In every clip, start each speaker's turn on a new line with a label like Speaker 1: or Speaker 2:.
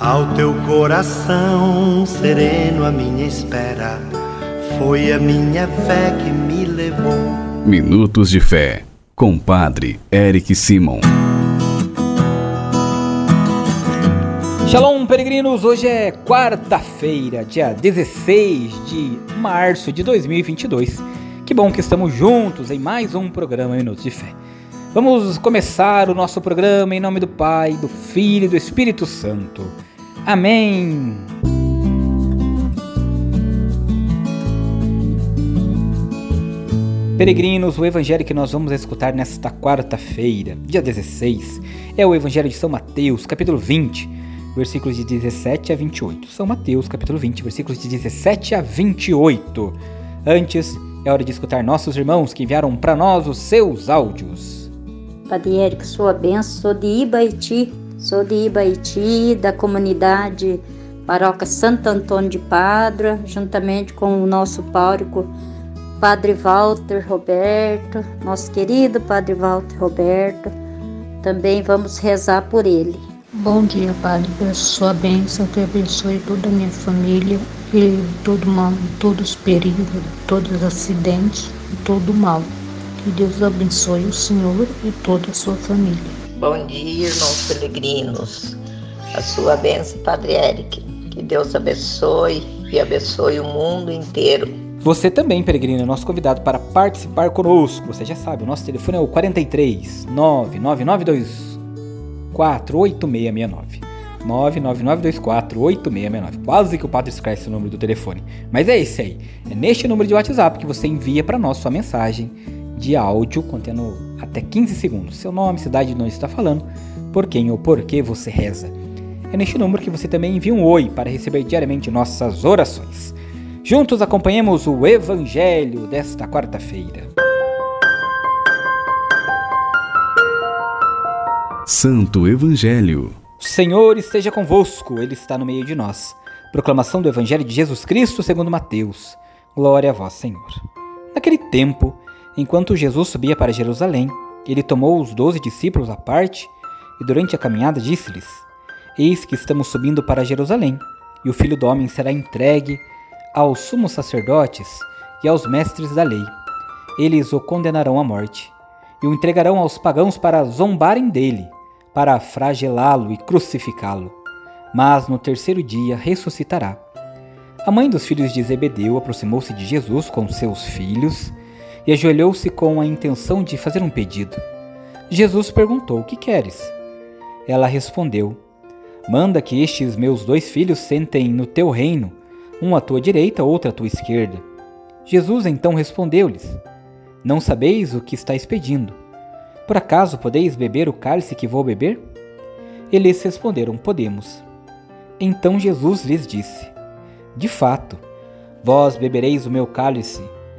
Speaker 1: Ao teu coração sereno, a minha espera foi a minha fé que me levou.
Speaker 2: Minutos de Fé, com Padre Eric Simon.
Speaker 3: Shalom, peregrinos! Hoje é quarta-feira, dia 16 de março de 2022. Que bom que estamos juntos em mais um programa Minutos de Fé. Vamos começar o nosso programa em nome do Pai, do Filho e do Espírito Santo. Amém. Peregrinos, o evangelho que nós vamos escutar nesta quarta-feira, dia 16, é o evangelho de São Mateus, capítulo 20, versículos de 17 a 28. São Mateus, capítulo 20, versículos de 17 a 28. Antes, é hora de escutar nossos irmãos que enviaram para nós os seus áudios.
Speaker 4: Padre Érico, sua benção, sou de Ibaiti, sou de Ibaiti, da comunidade Paróquia Santo Antônio de Padra, juntamente com o nosso pároco Padre Walter Roberto, nosso querido Padre Walter Roberto. Também vamos rezar por ele.
Speaker 5: Bom dia, Padre. Sua bênção, que abençoe toda a minha família e todo mal, todos os perigos, todos os acidentes todo o mal. Que Deus abençoe o Senhor e toda a sua família.
Speaker 6: Bom dia, irmãos peregrinos. A sua bênção, Padre Eric. Que Deus abençoe e abençoe o mundo inteiro.
Speaker 3: Você também, peregrino, é nosso convidado para participar conosco. Você já sabe, o nosso telefone é o 43 99924 8669. 999248669. Quase que o padre esquece o número do telefone. Mas é esse aí. É neste número de WhatsApp que você envia para nós sua mensagem de áudio contendo até 15 segundos. Seu nome, cidade de onde está falando, por quem ou por que você reza. É neste número que você também envia um oi para receber diariamente nossas orações. Juntos acompanhemos o Evangelho desta quarta-feira.
Speaker 2: Santo Evangelho.
Speaker 3: O Senhor esteja convosco, Ele está no meio de nós. Proclamação do Evangelho de Jesus Cristo segundo Mateus. Glória a vós, Senhor. Naquele tempo, enquanto Jesus subia para Jerusalém, ele tomou os doze discípulos à parte e durante a caminhada disse-lhes: Eis que estamos subindo para Jerusalém, e o filho do homem será entregue aos sumos sacerdotes e aos mestres da lei. Eles o condenarão à morte e o entregarão aos pagãos para zombarem dele, para fragelá-lo e crucificá-lo. Mas no terceiro dia ressuscitará. A mãe dos filhos de Zebedeu aproximou-se de Jesus com seus filhos e ajoelhou-se com a intenção de fazer um pedido. Jesus perguntou: O que queres? Ela respondeu: Manda que estes meus dois filhos sentem no teu reino, um à tua direita, outro à tua esquerda. Jesus então respondeu-lhes: Não sabeis o que estáis pedindo. Por acaso podeis beber o cálice que vou beber? Eles responderam: Podemos. Então Jesus lhes disse: De fato, vós bebereis o meu cálice,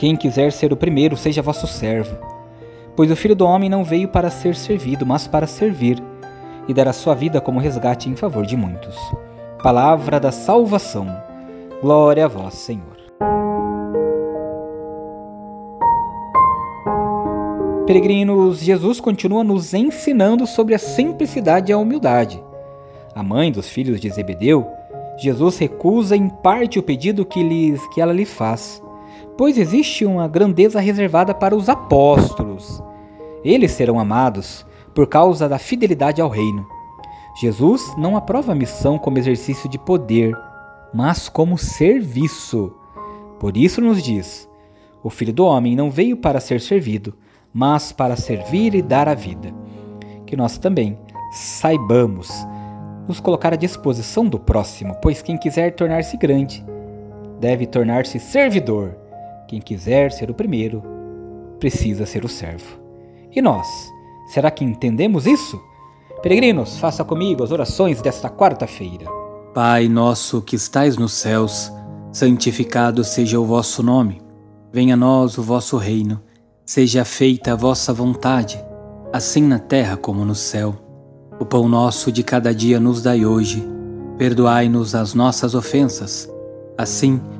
Speaker 3: Quem quiser ser o primeiro, seja vosso servo. Pois o filho do homem não veio para ser servido, mas para servir, e dar a sua vida como resgate em favor de muitos. Palavra da salvação. Glória a vós, Senhor. Peregrinos, Jesus continua nos ensinando sobre a simplicidade e a humildade. A mãe dos filhos de Zebedeu, Jesus recusa em parte o pedido que, lhes, que ela lhe faz, pois existe uma grandeza reservada para os apóstolos. Eles serão amados por causa da fidelidade ao reino. Jesus não aprova a missão como exercício de poder, mas como serviço. Por isso nos diz: O filho do homem não veio para ser servido, mas para servir e dar a vida. Que nós também saibamos nos colocar à disposição do próximo, pois quem quiser tornar-se grande deve tornar-se servidor. Quem quiser ser o primeiro precisa ser o servo. E nós, será que entendemos isso? Peregrinos, faça comigo as orações desta quarta-feira. Pai nosso que estais nos céus, santificado seja o vosso nome. Venha a nós o vosso reino. Seja feita a vossa vontade, assim na terra como no céu. O pão nosso de cada dia nos dai hoje. Perdoai-nos as nossas ofensas, assim como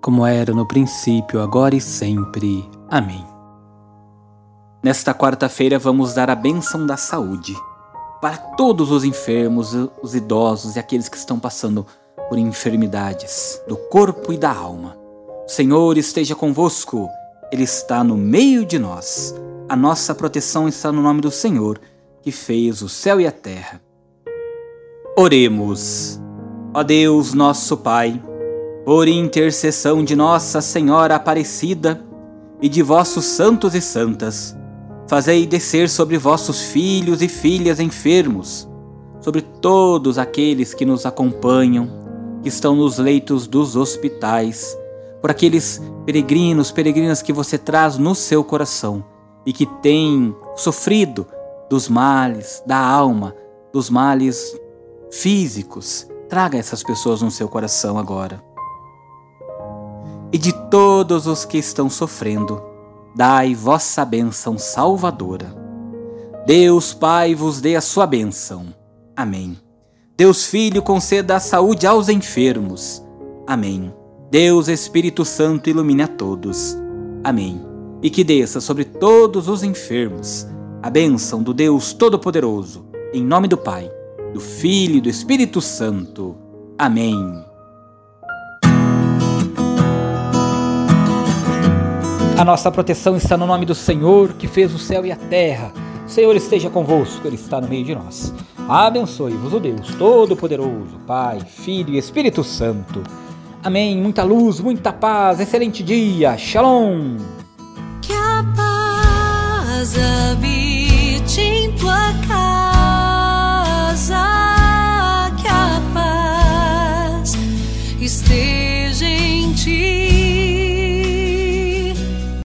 Speaker 3: como era no princípio, agora e sempre. Amém. Nesta quarta-feira vamos dar a bênção da saúde para todos os enfermos, os idosos e aqueles que estão passando por enfermidades do corpo e da alma. O Senhor esteja convosco, Ele está no meio de nós. A nossa proteção está no nome do Senhor, que fez o céu e a terra. Oremos. Ó Deus, nosso Pai, por intercessão de Nossa Senhora Aparecida e de vossos santos e santas, fazei descer sobre vossos filhos e filhas enfermos, sobre todos aqueles que nos acompanham que estão nos leitos dos hospitais, por aqueles peregrinos, peregrinas que você traz no seu coração e que têm sofrido dos males da alma, dos males físicos. Traga essas pessoas no seu coração agora. E de todos os que estão sofrendo, dai vossa bênção salvadora. Deus Pai vos dê a sua bênção. Amém. Deus Filho conceda a saúde aos enfermos. Amém. Deus Espírito Santo ilumine a todos. Amém. E que desça sobre todos os enfermos a bênção do Deus Todo-Poderoso, em nome do Pai, do Filho e do Espírito Santo. Amém.
Speaker 7: A nossa proteção está no nome do Senhor, que fez o céu e a terra. O Senhor esteja convosco, Ele está no meio de nós. Abençoe-vos o Deus Todo-Poderoso, Pai, Filho e Espírito Santo. Amém. Muita luz, muita paz, excelente dia. Shalom. Que a paz